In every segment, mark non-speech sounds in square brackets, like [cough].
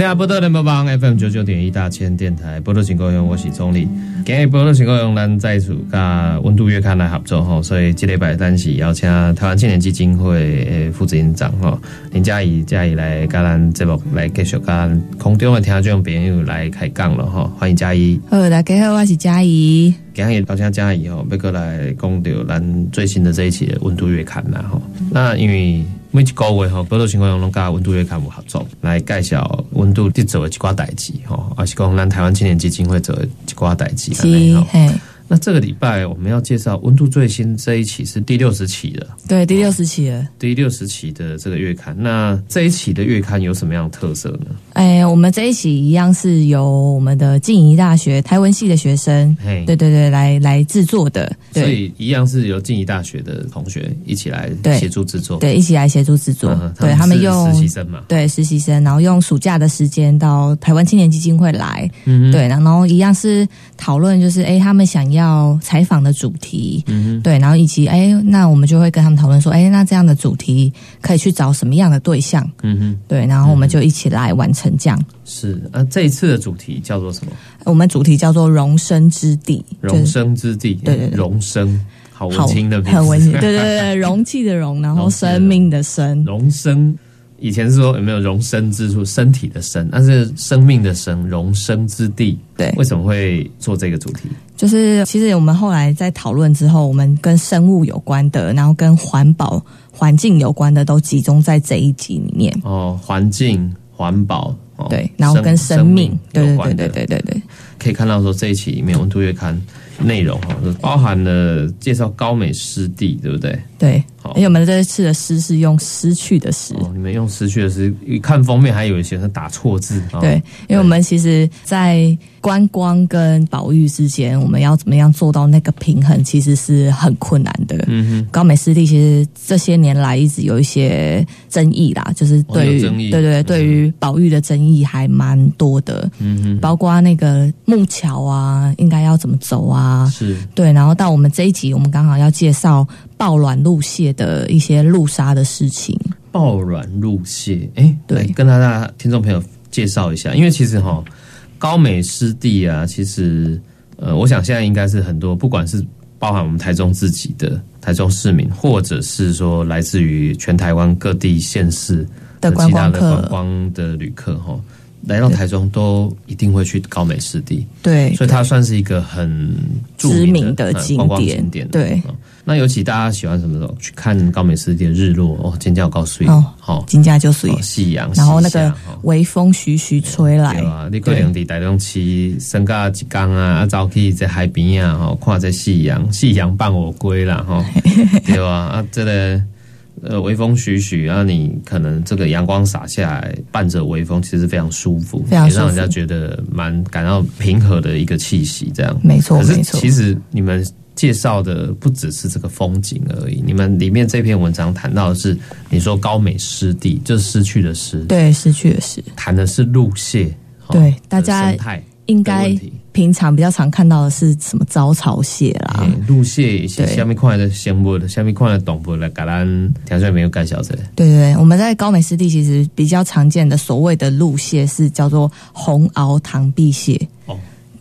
全天下波多联播网 FM 九九点一大千电台波多情歌用我是钟丽，今日波多情歌用咱再次跟温度月刊来合作吼，所以这礼拜单是邀请台湾青年基金会诶副执行长吼林嘉怡嘉怡来跟咱节目来继续跟空中的听众朋友来开讲了吼，欢迎嘉怡。好，大家好，我是嘉怡。今日邀请嘉怡吼，要过来讲到咱最新的这一期的温度月刊啦吼，那因为。每一个月吼，报道情况拢甲温度月刊有合作，来介绍温度伫做的一寡代志吼，也是讲咱台湾青年基金会做的一寡代志安尼吼。那这个礼拜我们要介绍温度最新这一期是第六十期的，对，第六十期的，第六十期的这个月刊。那这一期的月刊有什么样的特色呢？哎，我们这一期一样是由我们的静宜大学台文系的学生，对对对，来来制作的。所以一样是由静宜大学的同学一起来协助制作，对，一起来协助制作。对他们用实习生嘛，对实习生，然后用暑假的时间到台湾青年基金会来，嗯对，然后一样是讨论，就是哎，他们想要采访。的主题，嗯，对，然后以及哎，那我们就会跟他们讨论说，哎，那这样的主题可以去找什么样的对象，嗯哼，对，然后我们就一起来完成这样。是，那这一次的主题叫做什么？我们主题叫做容身之地，容身之地，对对，容身，好文青的，很文青，对对对，[laughs] 容器的容，然后生命的生，容身。以前是说有没有容身之处，身体的身，但是生命的生，容身之地。对，为什么会做这个主题？就是其实我们后来在讨论之后，我们跟生物有关的，然后跟环保、环境有关的，都集中在这一集里面。哦，环境、环保，对，然后跟生命，对对对对对对对，可以看到说这一期里面《温度月刊》内容哈，包含了介绍高美湿地，对不对？对。因为我们这次的诗是用失去的诗，你们用失去的诗，一看封面还有一些是打错字。对，因为我们其实，在观光跟保育之间，我们要怎么样做到那个平衡，其实是很困难的。嗯哼，高美湿地其实这些年来一直有一些争议啦，就是对于对对对于保育的争议还蛮多的。嗯哼，包括那个木桥啊，应该要怎么走啊？是对，然后到我们这一集，我们刚好要介绍。爆卵露蟹的一些露杀的事情。爆卵露蟹，哎，对，跟大家听众朋友介绍一下，因为其实哈，高美湿地啊，其实呃，我想现在应该是很多，不管是包含我们台中自己的台中市民，或者是说来自于全台湾各地县市的其他的观光的旅客哈。来到台中都一定会去高美湿地，对，所以它算是一个很著名的观光景点。对，那尤其大家喜欢什么时候去看高美湿地的日落？哦，金价高水哦，好，金价就水夕阳，然后那个微风徐徐吹来，对啊，你可能在台中市升高一江啊，啊，早起在海边啊，吼，看这夕阳，夕阳伴我归了哈，对吧？啊，这个。呃，微风徐徐，然后你可能这个阳光洒下来，伴着微风，其实非常舒服，也让人家觉得蛮感到平和的一个气息。这样，没错，没错。其实你们介绍的不只是这个风景而已，你们里面这篇文章谈到的是，你说高美湿地，就是失去的失，对，失去的失，谈的是路蟹，对，大家应该。平常比较常看到的是什么招潮蟹啦，鹿蟹，下面看的生物的，下面看的动物来，橄榄条件没有介绍这。对对对，我们在高美湿地其实比较常见的所谓的鹿蟹是叫做红螯螳臂蟹。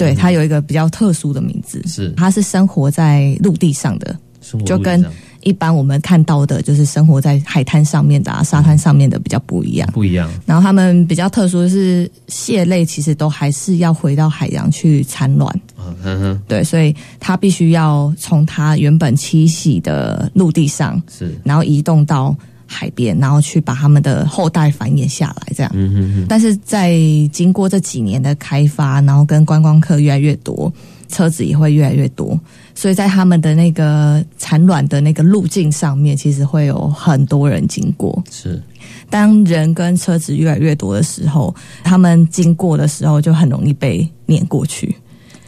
哦，对，它有一个比较特殊的名字，是它是生活在陆地上的，就跟。一般我们看到的就是生活在海滩上面的啊，沙滩上面的比较不一样。不一样。然后它们比较特殊的是，蟹类其实都还是要回到海洋去产卵。嗯哼。对，所以它必须要从它原本栖息的陆地上，是，然后移动到海边，然后去把他们的后代繁衍下来，这样。嗯哼哼。但是在经过这几年的开发，然后跟观光客越来越多，车子也会越来越多。所以在他们的那个产卵的那个路径上面，其实会有很多人经过。是，当人跟车子越来越多的时候，他们经过的时候就很容易被碾过去。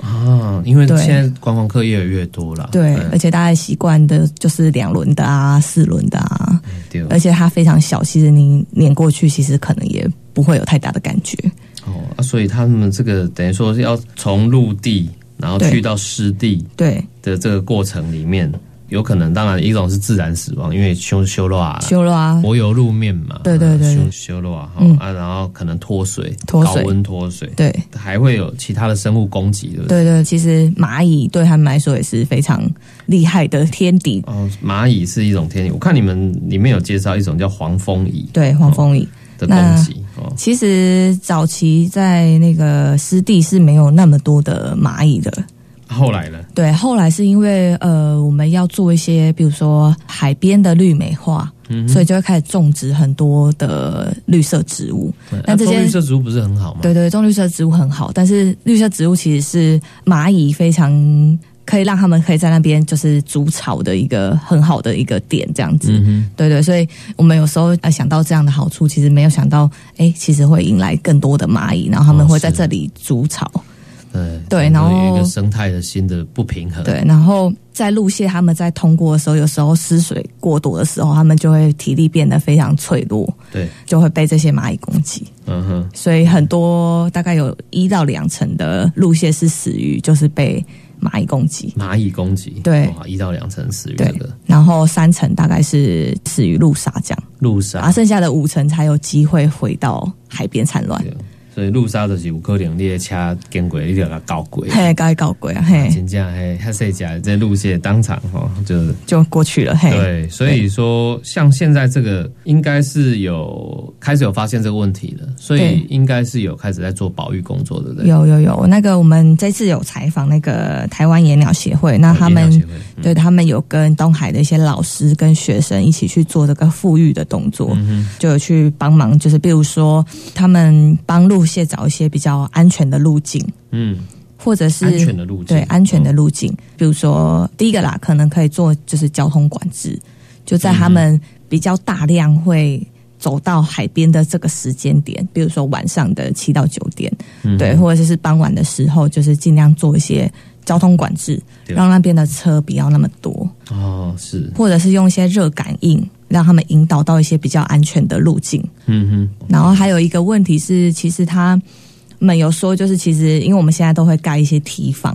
啊，因为对现在观光客越来越多了，对，嗯而且大家习惯的就是两轮的啊、四轮的啊，对。而且它非常小，其实你碾过去，其实可能也不会有太大的感觉。哦啊，所以他们这个等于说是要从陆地，然后去到湿地对，的这个过程里面，有可能当然一种是自然死亡，因为修修路啊，修路啊，柏油路面嘛，对对对修修路啊，啊，然后可能脱水，脱水高温脱水，对还会有其他的生物攻击，对不对？对对，其实蚂蚁对他们来说也是非常厉害的天敌。哦，蚂蚁是一种天敌，我看你们里面有介绍一种叫黄蜂蚁对，黄蜂蚁。的攻击哦，其实早期在那个湿地是没有那么多的蚂蚁的，后来呢？对，后来是因为呃，我们要做一些，比如说海边的绿美化，嗯所以就会开始种植很多的绿色植物。那种这些绿色植物不是很好吗？对对，种绿色植物很好，但是绿色植物其实是蚂蚁非常可以让他们可以在那边就是筑巢的一个很好的一个点，这样子。嗯对对，所以我们有时候呃想到这样的好处，其实没有想到，哎，其实会引来更多的蚂蚁，然后他们会在这里筑巢。哼，对然后有一个生态的新的不平衡，对，然后在路线他们在通过的时候，有时候失水过多的时候，他们就会体力变得非常脆弱，对，就会被这些蚂蚁攻击。嗯哼，所以很多大概有一到两成的路线是死于就是被蚂蚁攻击，蚂蚁攻击，对哇，一到两成死于这对个，然后三成大概是死于路杀这样，路杀啊，，剩下的五成才有机会回到海边产卵。对所以路杀就是有可能你的车经过，你就给它搞过。嘿，该搞鬼啊，嘿，真正嘿，他谁讲这路线当场哈，就就过去了，嘿，对，所以说像现在这个应该是有开始有发现这个问题了，所以应该是有开始在做保育工作，对不对？有有有，那个我们这次有采访那个台湾野鸟协会，那他们对他们有跟东海的一些老师跟学生一起去做这个复育的动作，嗯就有去帮忙，就是比如说他们帮路蟹找一些比较安全的路径，嗯，或者是安全的路径，对安全的哦路径，比如说第一个啦，可能可以做就是交通管制，就在他们比较大量会。走到海边的这个时间点，比如说晚上的七到九点，嗯。对，或者是傍晚的时候，就是尽量做一些交通管制，让那边的车不要那么多，哦，是，或者是用一些热感应，让他们引导到一些比较安全的路径。嗯哼，然后还有一个问题是，其实他们有说，就是其实因为我们现在都会盖一些梯房，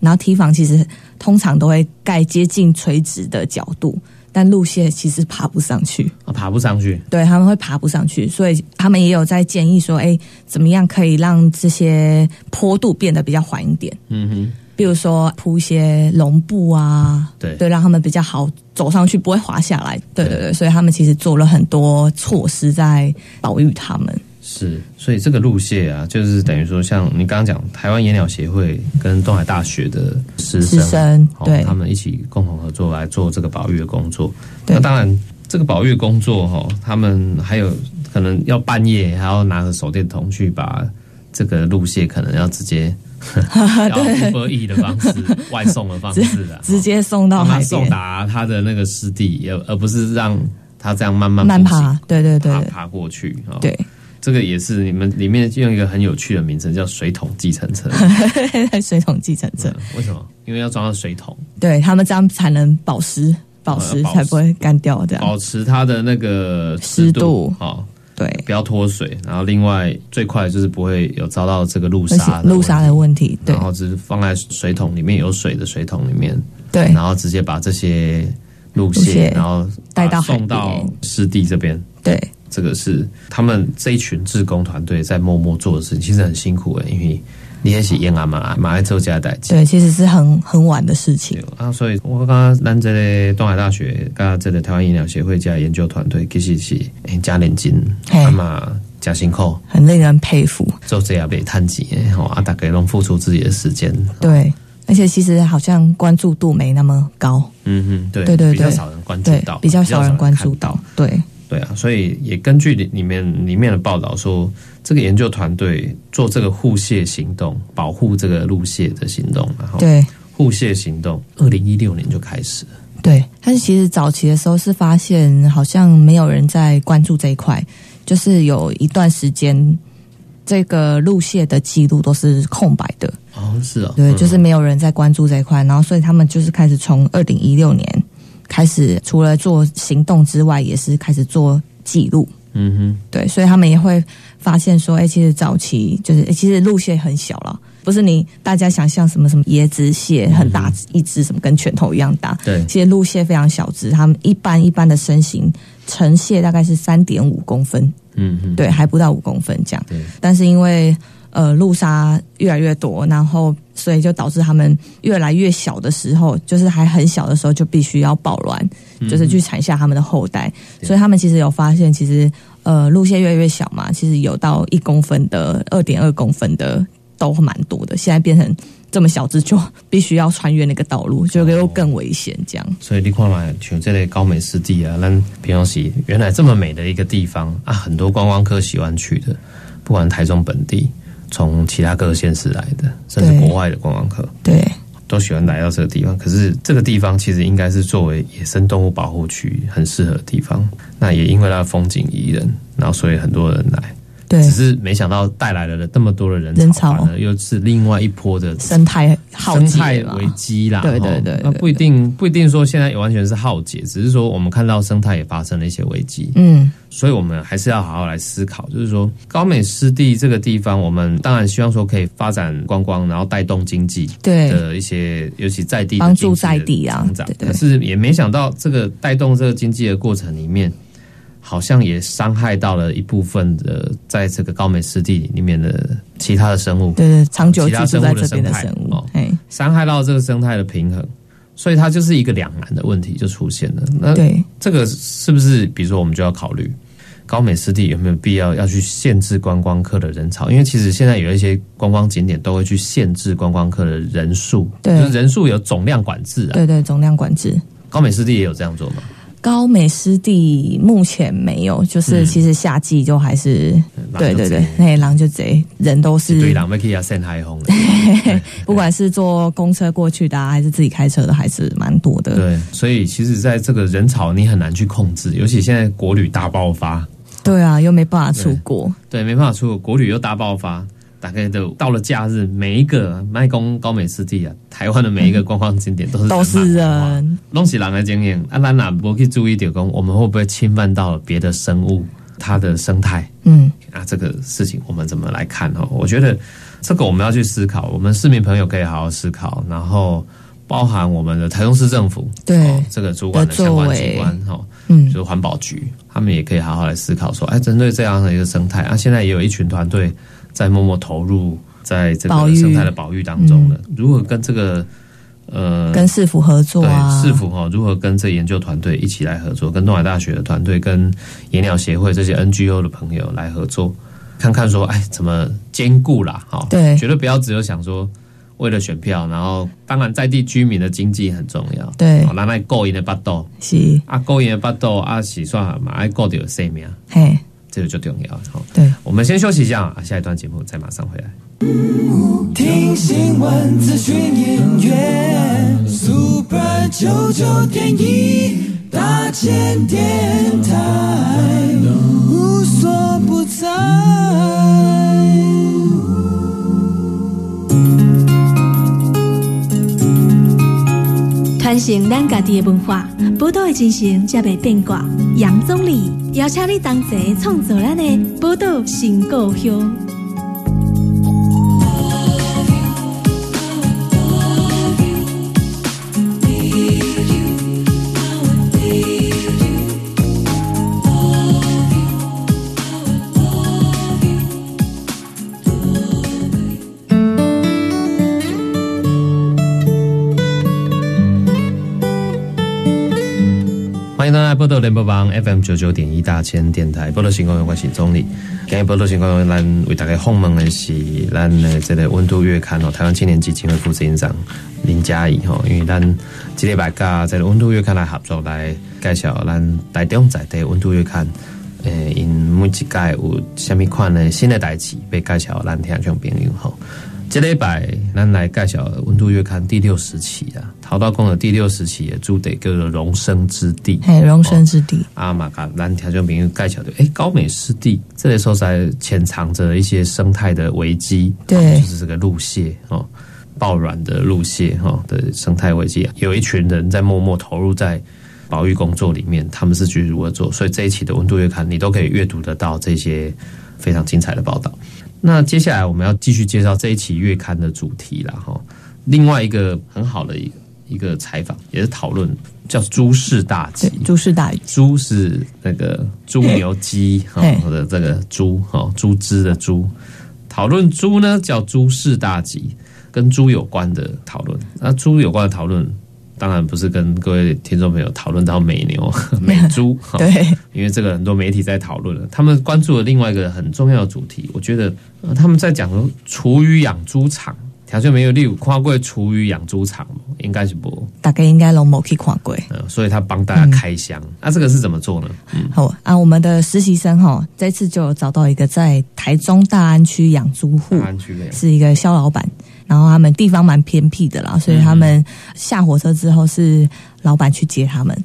然后梯房其实通常都会盖接近垂直的角度，但路线其实爬不上去。啊，爬不上去，对，他们会爬不上去，所以他们也有在建议说，哎，怎么样可以让这些坡度变得比较缓一点？嗯哼，比如说铺一些绒布啊，对对，让他们比较好走上去，不会滑下来。对对对，所以他们其实做了很多措施在保育他们。是，所以这个路线啊，就是等于说，像你刚刚讲，台湾野鸟协会跟东海大学的师生，师生哦对他们一起共同合作来做这个保育的工作。对那当然，这个保育工作哈、他们还有可能要半夜还要拿着手电筒去把这个路线，可能要直接 [laughs] 要 Uber E 的方式、[laughs] 外送的方式啊，直接送到帮他海边，送达他的那个湿地，而而不是让他这样慢慢慢爬。对对对。对爬爬过去对，这个也是你们里面用一个很有趣的名称，叫水桶计程车。[laughs] 水桶计程车，嗯为什么？因为要装到水桶，对他们这样才能保湿，保湿哦保湿。才不会干掉。这样。保持它的那个湿度。哦，对，不要脱水。然后另外最快就是不会有遭到这个路而杀且路沙的问问题，对然后只是放在水桶里面有水的水桶里面，对然后直接把这些路路线，然后带到送到边湿地这边。对这个是他们这一群志工团队在默默做的事情，其实很辛苦诶，因为你也是演啊嘛，马来做家代志。对，其实是很很晚的事情对。啊，所以我刚刚咱这个东海大学跟这个台湾医疗协会加研究团队，其实是诶加认真，嘿啊嘛加辛苦，很令人佩服。做这样被探钱诶，吼啊，大家拢付出自己的时间。对，而且其实好像关注度没那么高，嗯嗯，对对对对比较少人关注到，，比较少人关注到。对对啊，所以也根据里里面里面的报道说，这个研究团队做这个护蟹行动，保护这个路蟹的行动，然后对护蟹行动，二零一六年就开始了。对，但是其实早期的时候是发现好像没有人在关注这一块，就是有一段时间这个路线的记录都是空白的。哦，是哦，对，就是没有人在关注这一块，然后所以他们就是开始从二零一六年开始，除了做行动之外，也是开始做记录。嗯哼，对，所以他们也会发现说，哎，其实早期就是，诶其实路蟹很小了，不是你大家想象什么什么椰子蟹很大一只，什么跟拳头一样大。对。其实路蟹非常小只，它们一般一般的身形，成蟹大概是三点五公分，嗯哼，对，还不到五公分这样。对，但是因为呃路杀越来越多，然后所以就导致他们越来越小的时候，就是还很小的时候就必须要抱卵，就是去产下他们的后代。对所以他们其实有发现，其实呃路线越来越小嘛，其实有到一公分的、二点二公分的都蛮多的。现在变成这么小只，就必须要穿越那个道路，就又更危险这样。所以你看嘛，像这类高美湿地啊，咱平常时原来这么美的一个地方啊，很多观光客喜欢去的，不管台中本地，从其他各县市来的，甚至国外的观光客。对都喜欢来到这个地方，可是这个地方其实应该是作为野生动物保护区很适合的地方。那也因为它的风景宜人，然后所以很多人来，对。只，是没想到带来了这么多的人人潮。又是另外一波的生态浩生态危机啦。对吼对对对那不一定不一定说现在完全是浩劫，只是说我们看到生态也发生了一些危机。嗯，所以我们还是要好好来思考，就是说高美湿地这个地方，我们当然希望说可以发展观光，然后带动经济对。的一些，尤其在地的帮助在地啊成长。可是也没想到这个带动这个经济的过程里面，好像也伤害到了一部分的在这个高美湿地里面的其他的生物，对对，长久其他居住在这生物的生态边的生物哦，哎，伤害到这个生态的平衡，所以它就是一个两难的问题就出现了。那对这个是不是，比如说我们就要考虑高美湿地有没有必要要去限制观光客的人潮？因为其实现在有一些观光景点都会去限制观光客的人数，对就是人数有总量管制啊。对对，总量管制。高美湿地也有这样做吗？高美湿地目前没有，就是嗯。其实夏季就还是、对对对，那狼就贼，人都是对，狼可以要限海红。的。[laughs] 不管是坐公车过去的、啊，还是自己开车的，还是蛮多的。对，所以其实在这个人潮你很难去控制，尤其现在国旅大爆发，对啊，又没办法出国，对，没办法出国，国旅又大爆发，大概都到了假日，每一个麦公高美湿地啊，台湾的每一个观光景点都是都是人满为患，人。的经验。啊，咱哪不去注意点讲，我们会不会侵犯到别的生物它的生态嗯，啊？这个事情我们怎么来看哦？我觉得这个我们要去思考，我们市民朋友可以好好思考，然后包含我们的台中市政府对哦这个主管的相关机关哦。嗯就是环保局，他们也可以好好来思考说，哎，针对这样的一个生态啊，现在也有一群团队在默默投入在这个生态的保育当中了。如何跟这个呃跟市府合作啊，对市府哈、如何跟这研究团队一起来合作，跟东海大学的团队、跟野鸟协会这些 NGO 的朋友来合作，看看说，哎，怎么兼顾啦？哈、对。绝对不要只有想说。为了选票，然后当然在地居民的经济很重要，对。哦，咱来顾因的巴豆，是，啊，顾因的巴豆啊，洗刷嘛，爱顾到生命，嘿，这个就重要。好，对，我们先休息一下啊，下一段节目再马上回来。听新闻、资讯、音乐，Super 九九点一，大千电台，无所不在。传承咱家己的文化，宝岛的精神才袂变卦。杨总理邀请你同齐创造咱的宝岛新故乡。欢迎大家波多联播网 FM 九九点一大千电台报道新公园我是总理。今日波多新公园，咱为大家访问的是咱的这个温度月刊哦，台湾青年基金会副执行长林嘉怡吼，因为咱这礼拜甲这个温度月刊来合作来介绍咱台中在地温度月刊，诶，因每一届有虾米款的新的代志要介绍咱听众朋友吼。这礼拜咱来介绍《温度月刊》第六十期啊，桃道公的第六十期也住得叫做容身之地。嘿，容身之地。啊嘛，甲咱听众朋友介绍的，诶，高美湿地这里所在潜藏着一些生态的危机，对，就是这个鹿蟹哦，爆卵的鹿蟹哈的生态危机，有一群人在默默投入在保育工作里面，他们是去如何做？所以这一期的《温度月刊》，你都可以阅读得到这些非常精彩的报道。那接下来我们要继续介绍这一期月刊的主题了哈。另外一个很好的一个一个采访，也是讨论叫“猪事大吉”。猪事大吉，猪是那个猪牛鸡哈的这个猪哈，猪只的猪。讨论猪呢叫“猪事大吉”，跟猪有关的讨论。那猪有关的讨论。当然不是跟各位听众朋友讨论到美牛、[laughs] 美猪，[laughs] 对，因为这个很多媒体在讨论了。他们关注了另外一个很重要的主题，我觉得他们在讲厨余养猪场，条件没有例如跨过厨余养猪场，应该是不，大概应该拢冇去跨过，所以他帮大家开箱。那这个是怎么做呢？好啊，我们的实习生哈，这次就找到一个在台中大安区养猪户，是一个肖老板。然后他们地方蛮偏僻的啦，所以他们下火车之后是老板去接他们。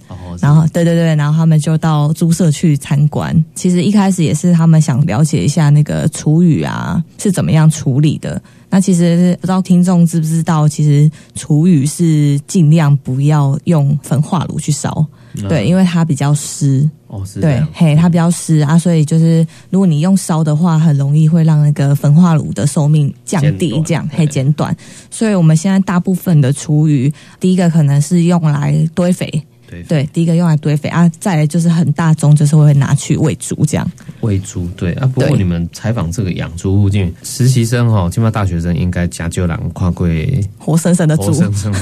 然后对对对，然后他们就到猪舍去参观。其实一开始也是他们想了解一下那个厨余啊是怎么样处理的。那其实不知道听众知不知道，其实厨余是尽量不要用焚化炉去烧，对，因为它比较湿。哦，是对，嘿，它比较湿啊，所以就是如果你用烧的话，很容易会让那个焚化炉的寿命降低，这样嘿减短。所以我们现在大部分的厨余，第一个可能是用来堆肥。对，第一个用来堆肥啊，再来就是很大宗，就是会拿去喂猪这样。喂猪，对啊。不过你们采访这个养猪户，进实习生哈，起码大学生应该家就两跨柜活生生的猪，活生生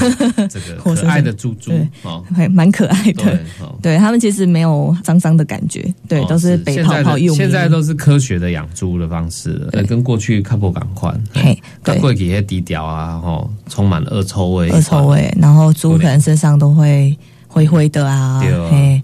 这个 [laughs] 可爱的猪猪哦，还蛮可爱的。对他们其实没有脏脏的感觉，对，都是北泡泡用。现在都是科学的养猪的方式，跟过去看不赶快。嘿，对，过去些低调啊，哈，充满了恶臭味，恶臭味，然后猪可能身上都会。灰灰的啊，嘿，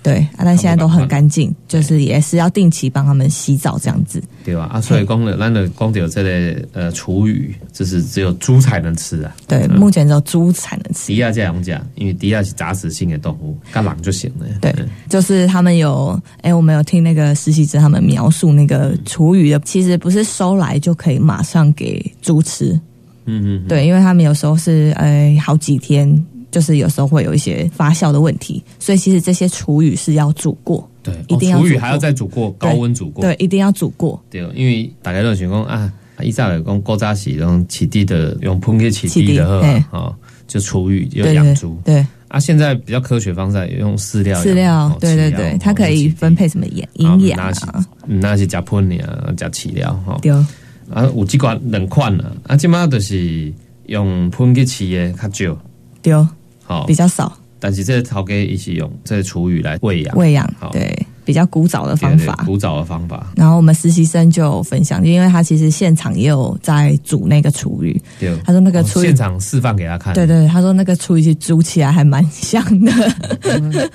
对啊，但现在都很干净，就是也是要定期帮他们洗澡这样子，对吧？啊，所以公的那的公有这类呃厨余，就是只有猪才能吃啊。对，目前只有猪才能吃。迪亚这样讲，因为迪亚是杂食性的动物，干狼就行了。对，就是他们有，哎，我们有听那个实习生他们描述那个厨余的，其实不是收来就可以马上给猪吃。嗯嗯，对，因为他们有时候是呃好几天。就是有时候会有一些发酵的问题，所以其实这些厨余是要煮过，对，一定要厨余还要再煮过，高温煮过，对，一定要煮过。对，因为大家都想讲啊，伊早来讲高渣洗用起地的，用喷给起地的哈，就厨余要养猪，对。啊，现在比较科学方式用饲料，饲料，对对对，它可以分配什么营营养啊，那是加喷啊，加饲料哈。对。啊，有几款两款啊，啊，即马就是用喷给饲的较少，对。好，比较少，但是这陶给一起用这厨余来喂养，喂养，对，比较古早的方法，古早的方法。然后我们实习生就分享，因为他其实现场也有在煮那个厨余，他说那个厨余现场示范给他看，对对，他说那个厨余煮起来还蛮香的，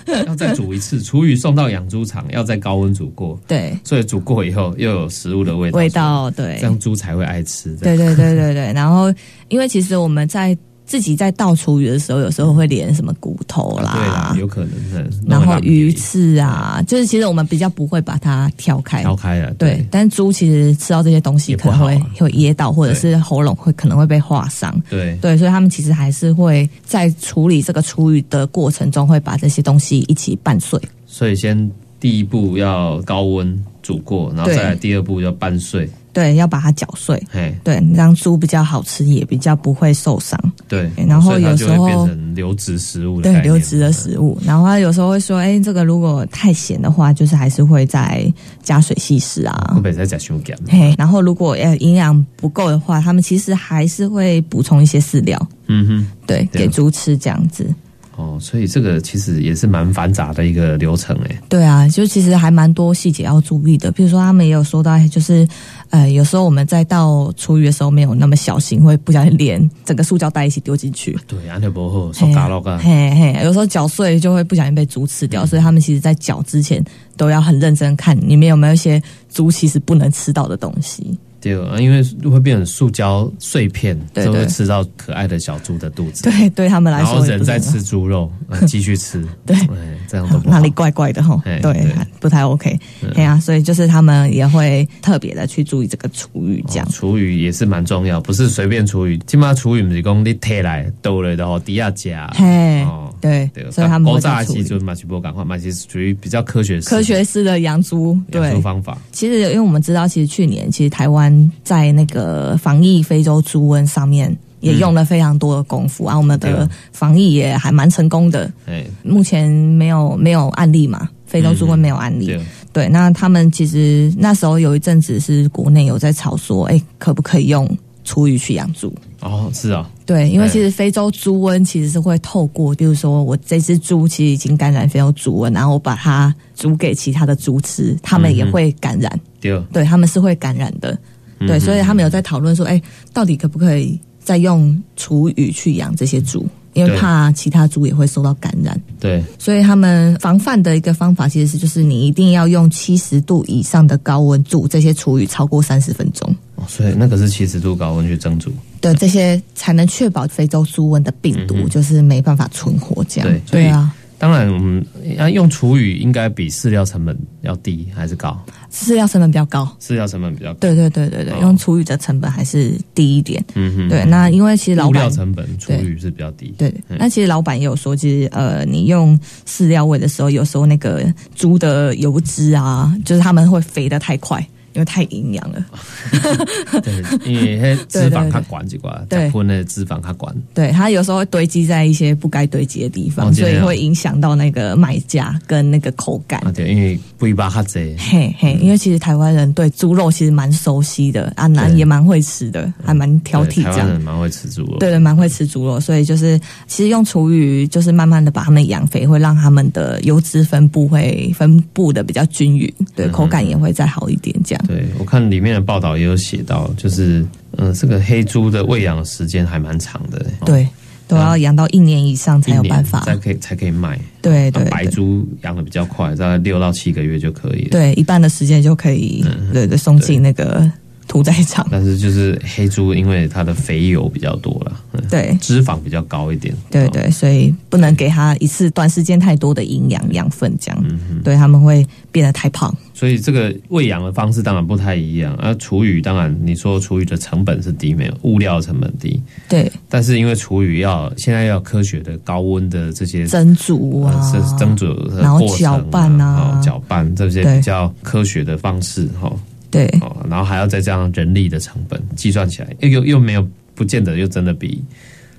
[laughs] 要再煮一次，[laughs] 厨余送到养猪场要在高温煮过，对，所以煮过以后又有食物的味道，味道对，这样猪才会爱吃，对对对对对。然后因为其实我们在。自己在倒厨余的时候，有时候会连什么骨头啦，对啦，有可能的。然后鱼刺啊，就是其实我们比较不会把它挑开，挑开了。对，但猪其实吃到这些东西可能会会噎到，或者是喉咙会可能会被划伤。对对，所以他们其实还是会在处理这个厨余的过程中，会把这些东西一起拌碎。所以先第一步要高温煮过，然后再来第二步要拌碎。对，要把它搅碎，对，让猪比较好吃，也比较不会受伤。对，然后有时候变成流质食物，对，流质的食物。然后他有时候会说：“哎，这个如果太咸的话，就是还是会再加水稀释啊。”会再加修改。嘿，然后如果呃营养不够的话，他们其实还是会补充一些饲料。嗯哼，对，给猪吃这样子。哦，所以这个其实也是蛮繁杂的一个流程诶。对啊，就其实还蛮多细节要注意的。比如说，他们也有说到，就是呃，有时候我们在倒厨余的时候没有那么小心，会不小心连整个塑胶袋一起丢进去。对，安尼不好，手嘎落噶。嘿嘿，有时候搅碎就会不小心被猪吃掉，所以他们其实在搅之前都要很认真看里面有没有一些猪其实不能吃到的东西。对啊，因为会变成塑胶碎片，对就会吃到可爱的小猪的肚子。对，对他们来然后说也不是很好，人在吃猪肉，[laughs] 呃继续吃，对。哎，这样哪里怪怪的吼。哎，对对，不太 OK，对。啊，所以就是他们也会特别的去注意这个厨余，这样。哦，厨余也是蛮重要，不是随便厨余。起码厨余不是讲你摕来倒了的吼，底下夹。嘿哦，对对，，所以他们高炸的时阵嘛是不赶快，嘛是属于比较科学式科学式的养猪，养对猪，方法。其实，因为我们知道，其实去年其实台湾在那个防疫非洲猪瘟上面也用了非常多的功夫、啊，我们的防疫也还蛮成功的。哎，目前没有没有案例嘛，非洲猪瘟没有案例。对，对，那他们其实那时候有一阵子是国内有在吵说，哎，可不可以用厨余去养猪？哦，是啊，对，因为哎其实非洲猪瘟其实是会透过，比如说我这只猪其实已经感染非洲猪瘟，然后我把它煮给其他的猪吃，他们也会感染。对，对，他们是会感染的。嗯对，所以他们有在讨论说，哎，到底可不可以再用厨余去养这些猪？因为怕其他猪也会受到感染，对，所以他们防范的一个方法其实是，就是你一定要用七十度以上的高温煮这些厨余超过三十分钟，哦所以那个是七十度高温去蒸煮。对，这些才能确保非洲猪瘟的病毒就是没办法存活。这样，对啊，当然，我们要用厨余应该比饲料成本要低还是高？饲料成本比较高。饲料成本比较高。对对对对对，哦用厨余的成本还是低一点。嗯哼，对，那因为其实老物料板成本厨余是比较低。对，那其实老板也有说，其实呃，你用饲料喂的时候，有时候那个猪的油脂啊，就是他们会肥得太快，因为太营养了。[laughs] 对，因为脂肪它管几管，对加喷的脂肪它管。对，它有时候会堆积在一些不该堆积的地方，哦所以会影响到那个卖价跟那个口感。啊，对，因为肥巴较济。嘿嘿，因为其实台湾人对猪肉其实蛮熟悉的，啊，南也蛮会吃的，还蛮挑剔对台湾这样。人蛮会吃猪肉。对对，蛮会吃猪肉，所以就是其实用厨余，就是慢慢的把它们养肥，会让它们的油脂分布会分布的比较均匀，对，口感也会再好一点，这样。对，我看里面的报道也有写到，就是嗯、呃这个黑猪的喂养时间还蛮长的，哦对，都要养到一年以上才有办法。才可以才可以卖。对对那白对猪养的比较快，大概六到七个月就可以了。，对，一半的时间就可以，对对，送进那个屠宰场。但是就是黑猪，因为它的肥油比较多了，嗯对脂肪比较高一点。哦对对，所以不能给它一次短时间太多的营养养分，这样，嗯对他们会变得太胖。所以这个喂养的方式当然不太一样。而厨余当然你说厨余的成本是低，没有物料成本低，对，但是因为厨余要现在要科学的高温的这些蒸煮啊，呃蒸煮的然后搅拌啊哦搅拌这些比较科学的方式哈对哦，然后还要再加上人力的成本，计算起来又又又没有不见得又真的比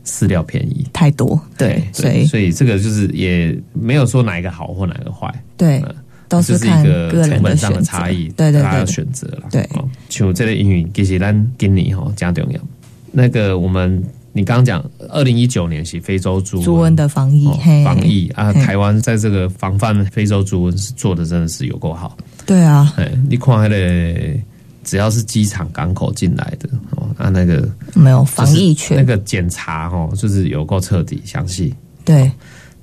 饲料便宜。太多，对，所以所以这个就是也没有说哪一个好或哪个坏，对嗯都是是一看个成本上的差异，对对大家要对选择了。对哦，像这类英语其实咱今年哈加重要。那个我们你刚刚讲，二零一九年是非洲猪猪瘟的防疫哦，防疫啊，台湾在这个防范非洲猪瘟是做的真的是有够好。对啊，哎，你看那个只要是机场港口进来的哦，啊那个没有防疫就是那，个检查哦，就是有够彻底详细。对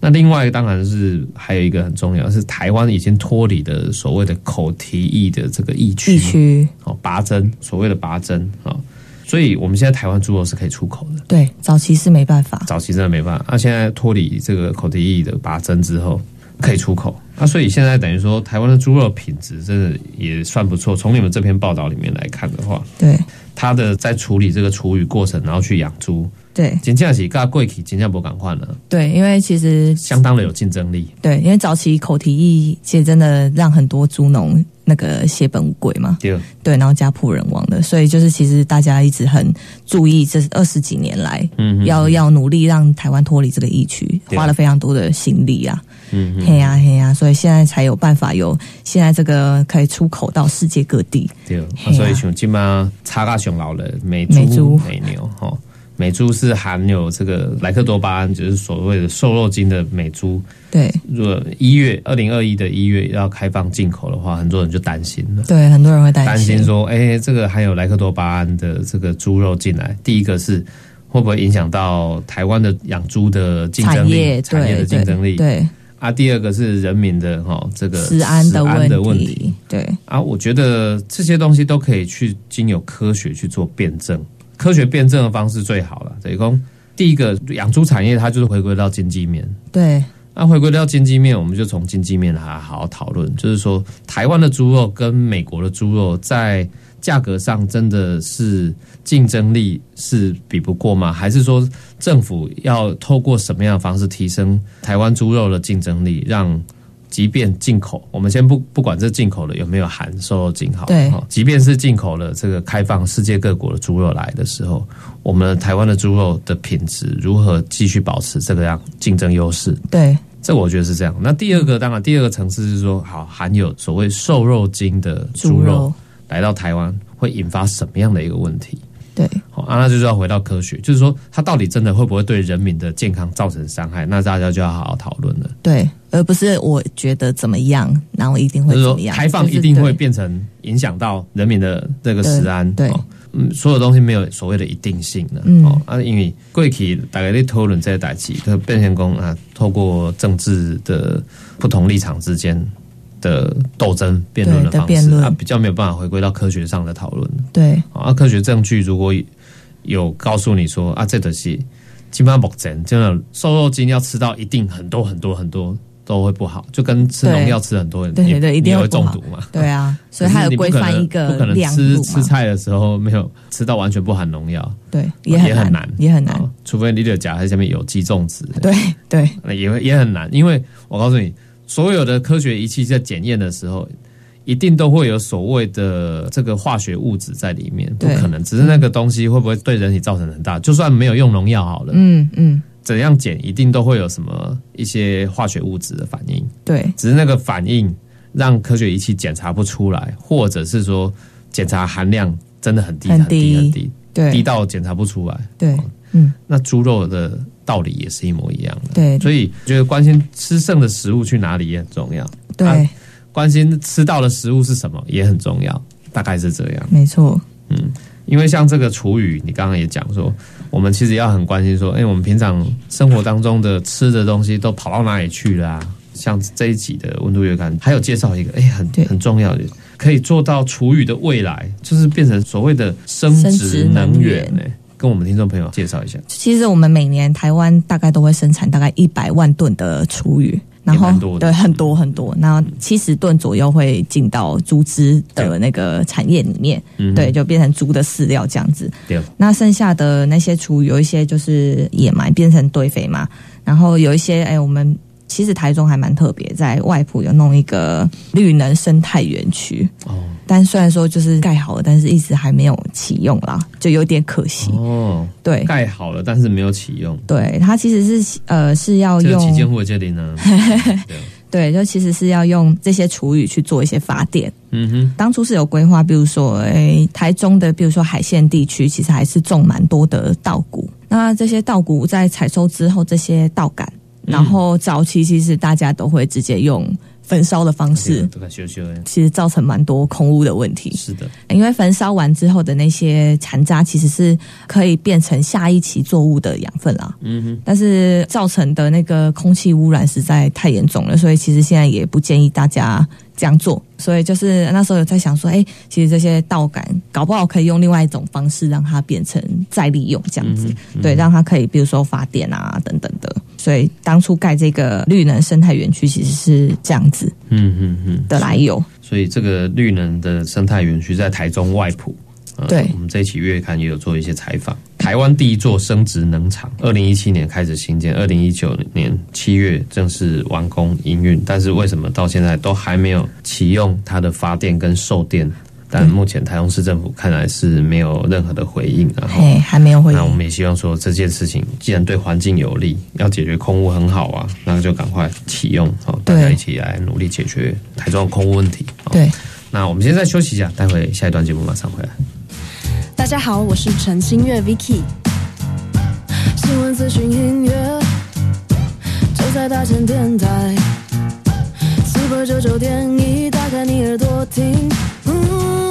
那另外当然是还有一个很重要，是台湾已经脱离的所谓的口蹄疫的这个疫区，疫区，哦，拔针，所谓的拔针啊、哦，所以我们现在台湾猪肉是可以出口的。对，早期是没办法，早期真的没办法，那、现在脱离这个口蹄疫的拔针之后，可以出口。那、所以现在等于说，台湾的猪肉品质真的也算不错。从你们这篇报道里面来看的话，对它的在处理这个厨余过程，然后去养猪，对。真正是跟贵体真正不敢换了，对，因为其实相当的有竞争力。对，因为早期口蹄疫其实真的让很多猪农那个血本无归嘛，对，对，然后家破人亡的，所以就是其实大家一直很注意，这二十几年来，嗯要要努力让台湾脱离这个疫区，花了非常多的心力啊，嗯嘿呀嘿呀，所以现在才有办法有现在这个可以出口到世界各地，对，啊所以像今嘛差价熊老了美猪、美牛哈。美猪是含有这个莱克多巴胺，就是所谓的瘦肉精的美猪。对。如果一月二零二一的一月要开放进口的话，很多人就担心了，对，很多人会担担心说，哎、这个含有莱克多巴胺的这个猪肉进来，第一个是会不会影响到台湾的养猪的竞争力、产业的对竞争力？对啊，第二个是人民的哈这个食安的问题，对。啊，我觉得这些东西都可以去经由科学去做辩证，科学辩证的方式最好了。等于说，第一个养猪产业它就是回归到经济面，对那回归到经济面，我们就从经济面来好好讨论，就是说台湾的猪肉跟美国的猪肉在价格上真的是竞争力是比不过吗？还是说政府要透过什么样的方式提升台湾猪肉的竞争力，让即便进口，我们先不不管这进口的有没有含瘦肉精好了，对哦即便是进口了这个开放世界各国的猪肉来的时候，我们台湾的猪肉的品质如何继续保持这个样竞争优势？对这我觉得是这样。那第二个，当然第二个层次是说，好含有所谓瘦肉精的猪肉来到台湾，会引发什么样的一个问题？对好，啊，那就是要回到科学，就是说它到底真的会不会对人民的健康造成伤害？那大家就要好好讨论了。对，而不是我觉得怎么样，然后一定会怎么样，开放一定会对变成影响到人民的这个食安。对对哦嗯，所有东西没有所谓的一定性的、嗯哦啊，因为过去大概在讨论这些代际，就变成功啊，透过政治的不同立场之间的斗争辩论的方式辩论。啊，比较没有办法回归到科学上的讨论。对。啊，科学证据如果有告诉你说啊，这个是基本上目前真的瘦肉精要吃到一定很多很多很多都会不好，就跟吃农药吃很多人也对对对，一定也会中毒嘛。对啊，所以它有规范一个不可能吃，吃菜的时候没有吃到完全不含农药，对，也很很难也很难。哦，除非你的甲在下面有机种植，对对。那也会也很难，因为我告诉你，所有的科学仪器在检验的时候，一定都会有所谓的这个化学物质在里面，不可能，只是那个东西会不会对人体造成很大，就算没有用农药好了，嗯嗯，怎样检一定都会有什么一些化学物质的反应，对。只是那个反应让科学仪器检查不出来，或者是说检查含量真的很低很很低低很低，低到检查不出来。对哦，嗯。那猪肉的道理也是一模一样的。对。所以觉得关心吃剩的食物去哪里也很重要，对。啊，关心吃到的食物是什么也很重要，大概是这样。没错，嗯因为像这个厨余，你刚刚也讲说，我们其实要很关心说，哎、我们平常生活当中的吃的东西都跑到哪里去了啊？像这一集的温度月刊还有介绍一个，哎、很很重要的，可以做到厨余的未来，就是变成所谓的生生殖殖能源、跟我们听众朋友介绍一下。其实我们每年台湾大概都会生产大概一百万吨的厨余，然后对很多很多，那七十吨左右会进到猪只的那个产业里面，嗯对，就变成猪的饲料这样子。对，那剩下的那些厨余有一些就是野埋变成堆肥嘛，然后有一些哎，我们其实台中还蛮特别，在外埔有弄一个绿能生态园区，哦但虽然说就是盖好了，但是一直还没有启用啦，就有点可惜。哦，对盖好了，但是没有启用。对，它其实是呃是要用会这里呢？[laughs] 对对，就其实是要用这些厨余去做一些发电。嗯哼，当初是有规划，比如说，诶，台中的，比如说海线地区，其实还是种蛮多的稻谷。那这些稻谷在采收之后，这些稻杆，嗯然后早期其实大家都会直接用焚烧的方式。其实造成蛮多空污的问题。是的，因为焚烧完之后的那些残渣，其实是可以变成下一期作物的养分啦。嗯哼，但是造成的那个空气污染实在太严重了，所以其实现在也不建议大家这样做。所以就是那时候有在想说，哎、其实这些稻杆搞不好可以用另外一种方式让它变成再利用这样子，对，让它可以比如说发电啊等等的。所以当初盖这个绿能生态园区其实是这样子嗯嗯嗯。的来由。所以这个绿能的生态园区在台中外埔。呃对我们这一期月刊也有做一些采访。台湾第一座生殖能厂，二零一七年开始兴建，二零一九年七月正式完工营运，但是为什么到现在都还没有启用它的发电跟售电？但目前台中市政府看来是没有任何的回应，然后嘿，还没有回应。那我们也希望说这件事情既然对环境有利，要解决空污很好啊，那就赶快启用，好，大家一起来努力解决台中的空污问题。好对，那我们现在休息一下，待会下一段节目马上回来。大家好，我是陈新月 Vicky，新闻资讯音乐就在大千电台，Super 九九点一，打开你耳朵听。Ooh.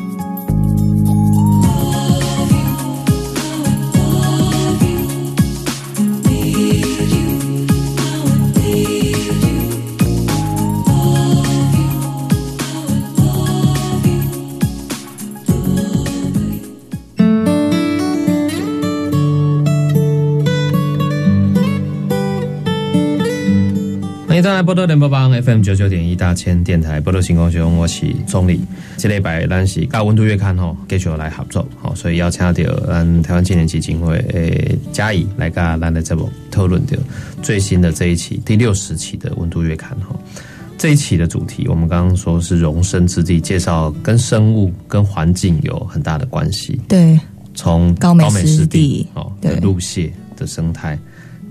迎登来波多联播帮 FM 九九点一大千电台波多星空兄，我是钟理。这礼拜咱是甲温度月刊吼，继续来合作，吼，所以邀请到咱台湾青年基金会诶嘉怡来甲咱的节目讨论掉最新的这一期第六十期的温度月刊吼。这一期的主题，我们刚刚说是容身之地，介绍跟生物、跟环境有很大的关系。对，从高美湿湿地哦对的鹿蟹的生态，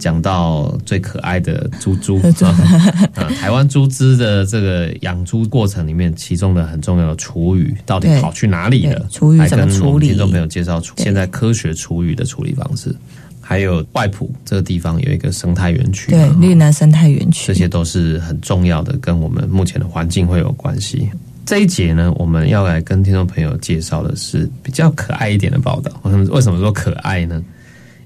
讲到最可爱的猪猪 [laughs] 啊，台湾猪只的这个养猪过程里面，其中的很重要的厨余到底跑去哪里了对？厨余怎么处理听众朋友介绍现在科学厨余的处理方式。还有外埔这个地方有一个生态园区嘛，对，哦绿南生态园区这些都是很重要的，跟我们目前的环境会有关系。这一节呢，我们要来跟听众朋友介绍的是比较可爱一点的报道。为什么说可爱呢？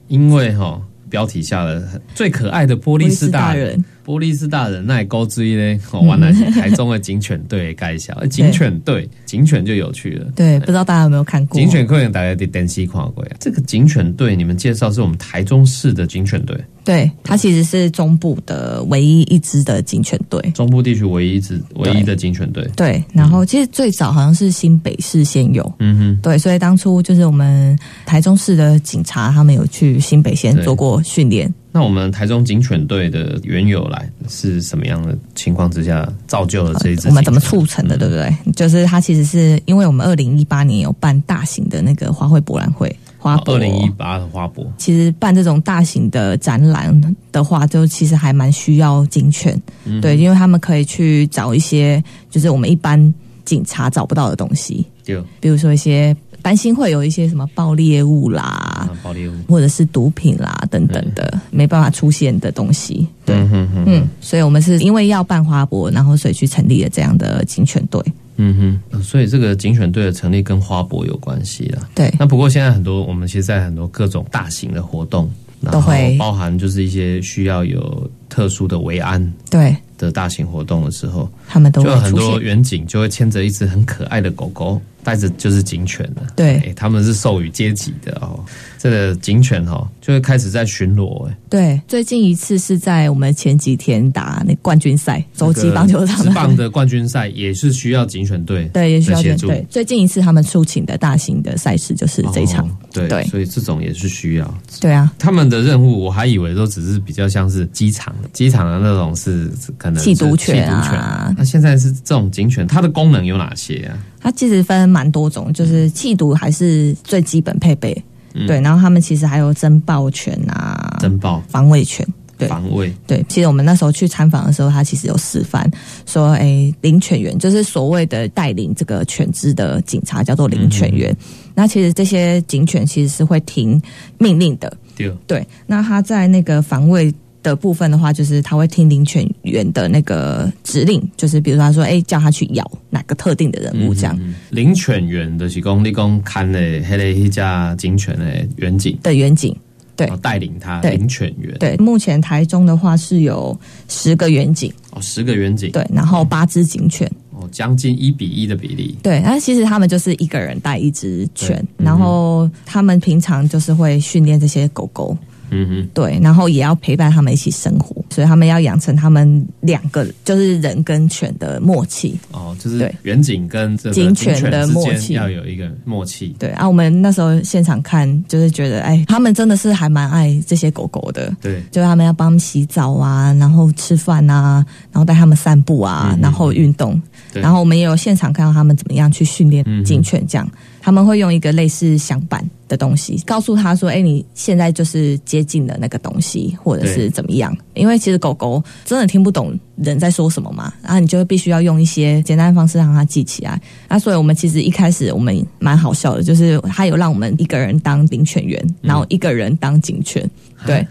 因为哈、标题下的最可爱的波利斯大人，波利斯大人那也高之一呢。哦，完了，台中的警犬队的介绍，警犬队，警犬就有趣了。对，不知道大家有没有看过？警犬可能大家得单西看过呀。这个警犬队，你们介绍是我们台中市的警犬队，对，它其实是中部的唯一一支的警犬队。中部地区唯一一支唯一的警犬队。对，然后其实最早好像是新北市先有，嗯哼。对，所以当初就是我们台中市的警察，他们有去新北县做过训练。那我们台中警犬队的缘由来是什么样的情况之下造就了这一支？我们怎么促成的，对不对？就是它其实是因为我们二零一八年有办大型的那个花卉博览会，花博二零一八的花博？其实办这种大型的展览的话，就其实还蛮需要警犬，嗯对，因为他们可以去找一些就是我们一般警察找不到的东西，就，比如说一些担心会有一些什么爆裂物啦，啊，保利物。或者是毒品啦等等的没办法出现的东西。对，嗯哼哼，嗯，所以我们是因为要办花博，然后所以去成立了这样的警犬队。嗯哼，所以这个警犬队的成立跟花博有关系啦。对，那不过现在很多，我们其实，在很多各种大型的活动，然后都会包含就是一些需要有特殊的维安对的大型活动的时候，他们都就有很会出现。多远景就会牵着一只很可爱的狗狗，带着就是警犬的。对哎，他们是授予阶级的哦。这个警犬哈、哦，就会开始在巡逻。哎，对，最近一次是在我们前几天打那冠军赛，洲际棒球场职棒的冠军赛也是需要警犬队对，也需要的协助。对。最近一次他们出勤的大型的赛事就是这一场。哦对对所以这种也是需要。对啊，他们的任务我还以为都只是比较像是机场的，机场的那种是可能缉毒犬啊那现在是这种警犬，它的功能有哪些啊？它其实分蛮多种，就是气毒还是最基本配备。嗯对，然后他们其实还有侦爆犬啊、侦报、防卫犬。对防卫，对，其实我们那时候去参访的时候，他其实有示范说，哎，领犬员就是所谓的带领这个犬只的警察，叫做领犬员。那其实这些警犬其实是会听命令的，对，对。那他在那个防卫的部分的话，就是他会听领犬员的那个指令，就是比如说他说，哎，叫他去咬哪个特定的人物这样。嗯领犬员的是讲你讲看的迄个一家警犬的远景，的远景，对带领他领犬员，对，目前台中的话是有十个远景，哦，十个远景，对，然后八只警犬，哦，将近一比一的比例，对，但其实他们就是一个人带一只犬，然后他们平常就是会训练这些狗狗，嗯哼，对，然后也要陪伴他们一起生活，所以他们要养成他们两个就是人跟犬的默契。哦，就是对。远景跟这个警犬的默契。要有一个默契，对啊，我们那时候现场看，就是觉得，哎，他们真的是还蛮爱这些狗狗的。对，就是他们要帮他们洗澡啊，然后吃饭啊，然后带他们散步啊，然后运动。然后我们也有现场看到他们怎么样去训练警犬，这样、他们会用一个类似响板，的东西，告诉他说：“哎、你现在就是接近的那个东西，或者是怎么样？”因为其实狗狗真的听不懂人在说什么嘛，然后你就必须要用一些简单的方式让它记起来。那所以我们其实一开始我们蛮好笑的，就是他有让我们一个人当领犬员，然后一个人当警犬，[laughs] 对，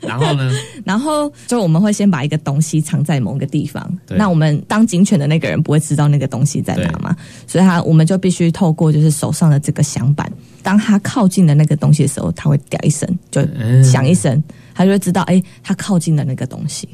然后呢？[laughs] 然后就我们会先把一个东西藏在某个地方，那我们当警犬的那个人不会知道那个东西在哪嘛，所以他我们就必须透过就是手上的这个响板，当他靠近的那个东西的时候，他会嗲一声，就嗯响一声，他就会知道哎，他靠近了那个东西。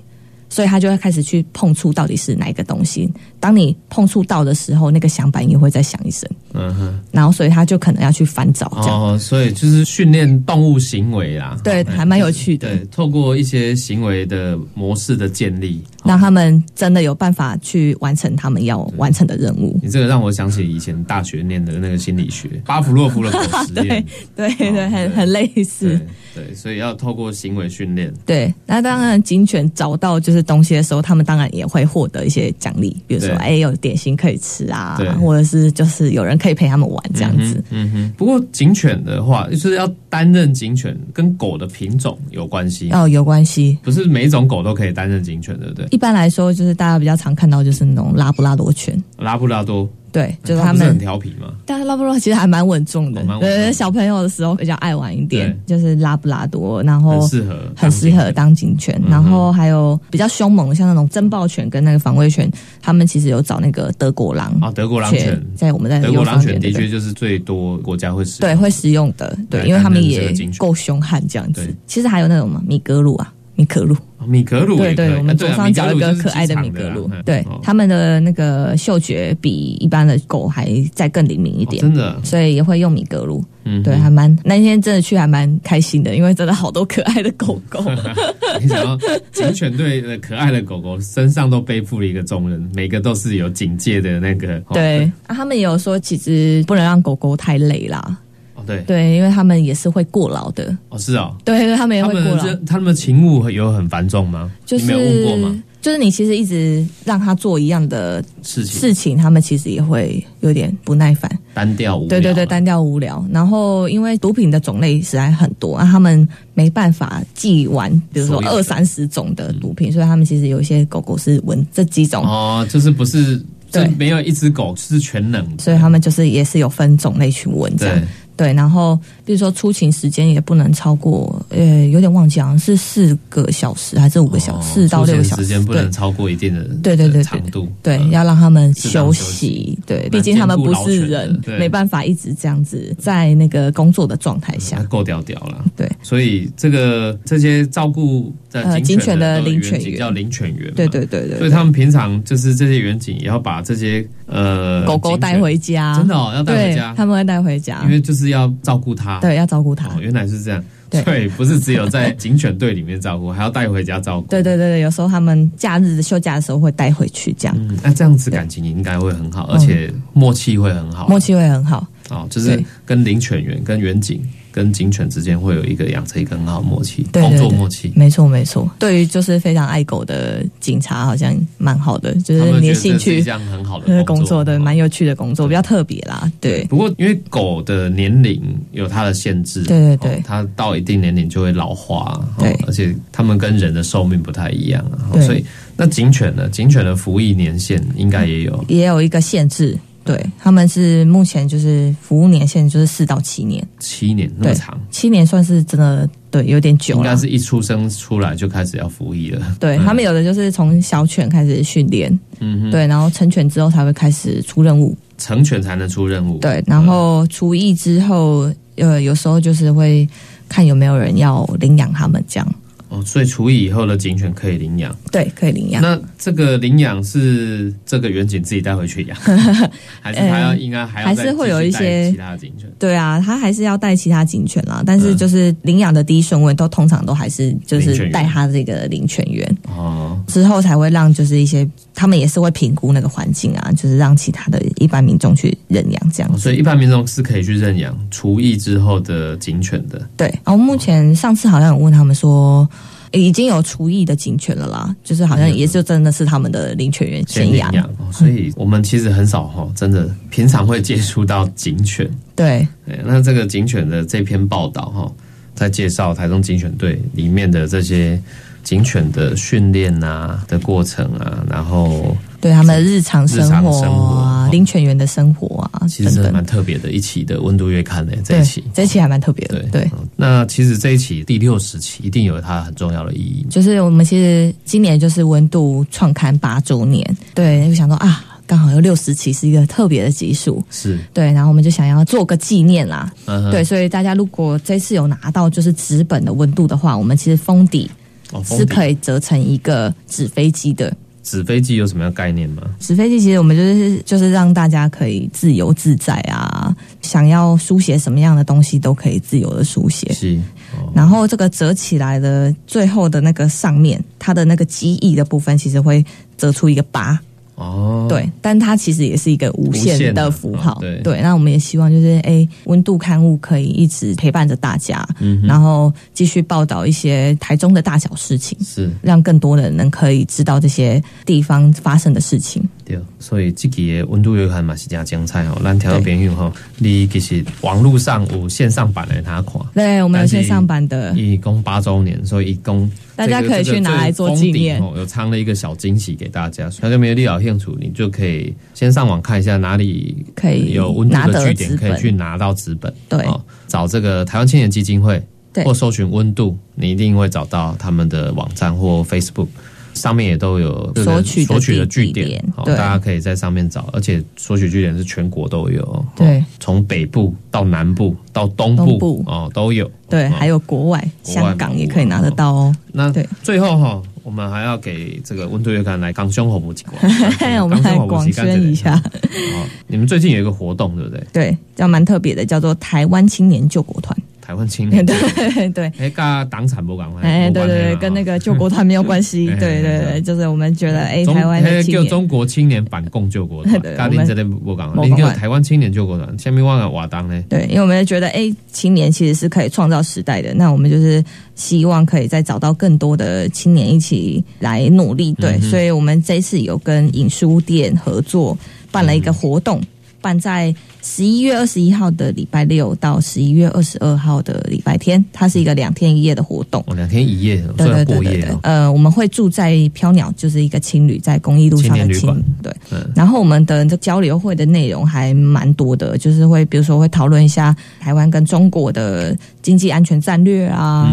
所以他就会开始去碰触到底是哪一个东西。当你碰触到的时候，那个响板也会再响一声，嗯哼，然后所以他就可能要去翻找这样。哦，所以就是训练动物行为啦，对，哦还蛮有趣的。对，透过一些行为的模式的建立，让他们真的有办法去完成他们要完成的任务。你这个让我想起以前大学念的那个心理学，巴甫洛夫的狗实验，对对，对很很类似。对对，所以要透过行为训练。对，那当然，警犬找到就是东西的时候，他们当然也会获得一些奖励，比如说，对哎，有点心可以吃啊，或者是就是有人可以陪他们玩这样子。嗯哼，不过警犬的话，就是要担任警犬，跟狗的品种有关系，哦，有关系。不是每一种狗都可以担任警犬，对不对？一般来说，就是大家比较常看到就是那种拉布拉多犬，拉布拉多，对，就是它不是很。调皮嘛，但是拉布拉多其实还蛮稳重的对，小朋友的时候比较爱玩一点，就是拉布拉多，然后很适合，很适合。当警犬，然后还有比较凶猛的，像那种珍豹犬跟那个防卫犬，他们其实有找那个德国狼啊，德国狼犬，在我们在德国狼犬的确就是最多国家会使对。会使用的，对，因为他们也够凶悍这样子。其实还有那种嘛，米格鲁啊，米格鲁，哦米格鲁对对，我们左啊啊上角有一个可爱的米格鲁啊，对哦，他们的那个嗅觉比一般的狗还再更灵敏一点，哦真的，所以也会用米格鲁。嗯哼，对，还蛮那天真的去还蛮开心的，因为真的好多可爱的狗狗。[laughs] 你想要警犬队的可爱的狗狗身上都背负了一个重任，每个都是有警戒的那个。哦对，啊，他们也有说，其实不能让狗狗太累啦。哦对，对，因为他们也是会过劳的。哦是哦，对，对他们也他会过劳们。他们的勤务有很繁重吗？就是你没有问过吗？就是你其实一直让他做一样的事情事情，他们其实也会有点不耐烦。单调无聊，对对对，单调无聊。然后因为毒品的种类实在很多，啊，他们没办法记完，比如说二三十种的毒品，所以他们其实有一些狗狗是闻这几种。哦，就是不是，就对没有一只狗是全能的，所以他们就是也是有分种类去闻这样对，然后比如说出勤时间也不能超过，呃，有点忘记，好像是四个小时还是五个小时，四、到六个小时，时间不能超过一定的对对对对长度，对，嗯要让他们休休息息。对，毕竟他们不是人，对没办法一直这样子在那个工作的状态下那。够屌屌了。对所以这个这些照顾的呃警警犬的的领犬员叫领犬员嘛，对对对对对，所以他们平常就是这些远景也要把这些呃狗狗带回家，真的哦要带回家对他们会带回家因，为就是要照顾它。对，要照顾它。哦，原来是这样。对对，不是只有在警犬队里面照顾，[laughs] 还要带回家照顾。对对对对，有时候他们假日休假的时候会带回去，这样嗯，那这样子感情应该会很好，而且默契会很好。默契会很好。哦，就是跟领犬员、跟远警、跟警犬之间会有一个养成一个很好的默契，对对工作默契。没错没错，对于就是非常爱狗的警察，好像蛮好的，就是你的兴趣这是一趣。项很好的呃，工作的哦蛮有趣的工作，比较特别啦。对，不过，因为狗的年龄有它的限制，对对对哦它到一定年龄就会老化，哦对而且它们跟人的寿命不太一样啊，哦所以那警犬呢？警犬的服役年限应该也有也有一个限制，对他们是目前就是服务年限就是四到七年，七年那么对长，七年算是真的对有点久了。应该。是一出生出来就开始要服役了。对他们有的就是从小犬开始训练，嗯哼，对，然后成犬之后才会开始出任务，成犬才能出任务。对，然后出役之后，呃，有时候就是会看有没有人要领养他们这样，哦，所以除役以后的警犬可以领养。对，可以领养。那这个领养是这个远景自己带回去养，[laughs] 还是他要应该还要再还是会有一些其他的警犬？对啊，他还是要带其他警犬啦，但是嗯就是领养的第一顺位都通常都还是就是带他这个领犬员，哦，之后才会让就是一些他们也是会评估那个环境啊，就是让其他的一般民众去认养这样。哦所以一般民众是可以去认养除役之后的警犬的。对，然后目前上次好像有问他们说，已经有厨艺的警犬了啦，就是好像也就真的是他们的领犬员先先养领。养，哦所以我们其实很少哈，真的平常会接触到警犬。对，对，那这个警犬的这篇报道哈，在介绍台中警犬队里面的这些警犬的训练啊的过程啊，然后对他们的日常生活啊，领犬员的生活啊，其实等等。蛮特别的一期的温度月刊的这一期，这一期还蛮特别的对。那其实这一期第六十期一定有它很重要的意义。就是我们其实今年就是温度创刊八周年，对，就想说啊，刚好有六十期是一个特别的集数，是，对，然后我们就想要做个纪念啦，对，，所以大家如果这次有拿到就是纸本的温度的话，我们其实封底哦，是可以。折成一个纸飞机的。纸飞机有什么样概念吗？纸飞机其实我们就是就是让大家可以自由自在啊，想要书写什么样的东西都可以自由的书写。是，哦，然后这个折起来的最后的那个上面，它的那个机翼的部分其实会折出一个八，哦，对，但它其实也是一个无无限限的的符号，哦对。那我们也希望就是，哎，温度刊物可以一直陪伴着大家，嗯然后继续报道一些台中的大小事情，是。让更多的人能可以知道这些地方发生的事情。对，所以这期的温度月刊嘛是真精彩哦。咱听到朋友吼，你其实网络上有线上版的他看，对，我们有线上版的，一共八周年，所以一共大家可以去拿来做纪念哦，有藏了一个小惊喜给大家。那就没有利好兴趣，你就可以先上网看一下哪里可以有温度的据点，可以去拿到纸本。对哦，找这个台湾青年基金会，对或搜寻温度，你一定会找到他们的网站或 Facebook。上面也都有这个索取的索取的据点对。大家可以在上面找，而且索取据点是全国都有，哦对，从北部到南部到东部。哦都有，对，哦。还有国外，香港也可以拿得到哦。那对。最后哈，我们还要给这个温度月刊来刚胸火补几 [laughs] 我们来广宣一下，哦，你们最近有一个活动对不对？对，叫蛮特别的，叫做台湾青年救国团。台湾青年，对对。哎，[laughs] 跟党产不赶快，哎，对对对，跟那个个救国团没有关系。[laughs] 哎对对对，就是我们觉得，哎，台湾的哎青年，叫中国青年反共救国团，[laughs] 对咖喱这边不讲，没没你叫台湾青年救国团，下面忘了瓦当呢？对，因为我们觉得，哎，青年其实是可以创造时代的。那我们就是希望可以再找到更多的青年一起来努力。对，所以我们这一次有跟影书店合作办了一个活动，办在十一月二十一号的礼拜六到十一月二十二号的礼拜天，它是一个两天一夜的活动。哦，两天一夜，对对对对。呃，我们会住在飘鸟，就是一个青旅，在公益路上的旅馆对。嗯，然后我们的这交流会的内容还蛮多的，就是会比如说会讨论一下台湾跟中国的经济安全战略啊，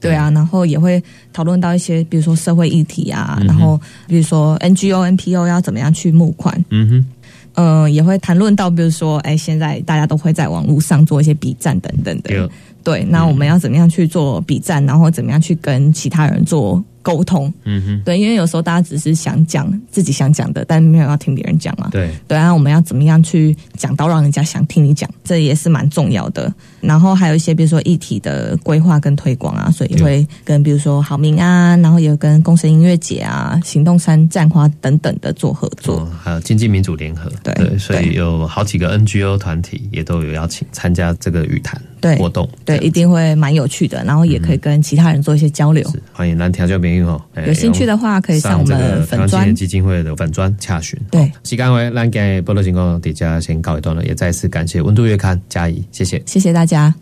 对啊，然后也会讨论到一些比如说社会议题啊，嗯然后比如说 NGO、NPO 要怎么样去募款，嗯哼，嗯、也会谈论到比如说，哎，现在大家都会在网络上做一些比战等等的，对，对，那我们要怎么样去做比战，然后怎么样去跟其他人做沟通，嗯哼，对，因为有时候大家只是想讲自己想讲的，但没有要听别人讲嘛。对，对啊，我们要怎么样去讲到让人家想听你讲，这也是蛮重要的。然后还有一些比如说议题的规划跟推广啊，所以也会跟比如说好明啊，然后也跟公神音乐节啊、行动山战花等等的做合作。哦，还有经济民主联合，对所以有好几个 NGO 团体也都有邀请参加这个语坛对活动，对，一定会蛮有趣的，然后也可以跟其他人做一些交流。是欢迎蓝调教朋有兴趣的话，可以上我们粉砖个台湾青年。基金会的粉砖洽询。对好，时间为咱今日波罗情况底下先告一段落，也再次感谢温度月刊嘉怡，谢谢。谢谢大家。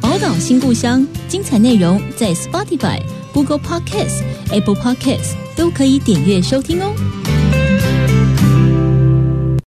宝岛新故乡，精彩内容在 Spotify、Google Podcasts、Apple Podcasts 都可以点阅收听哦。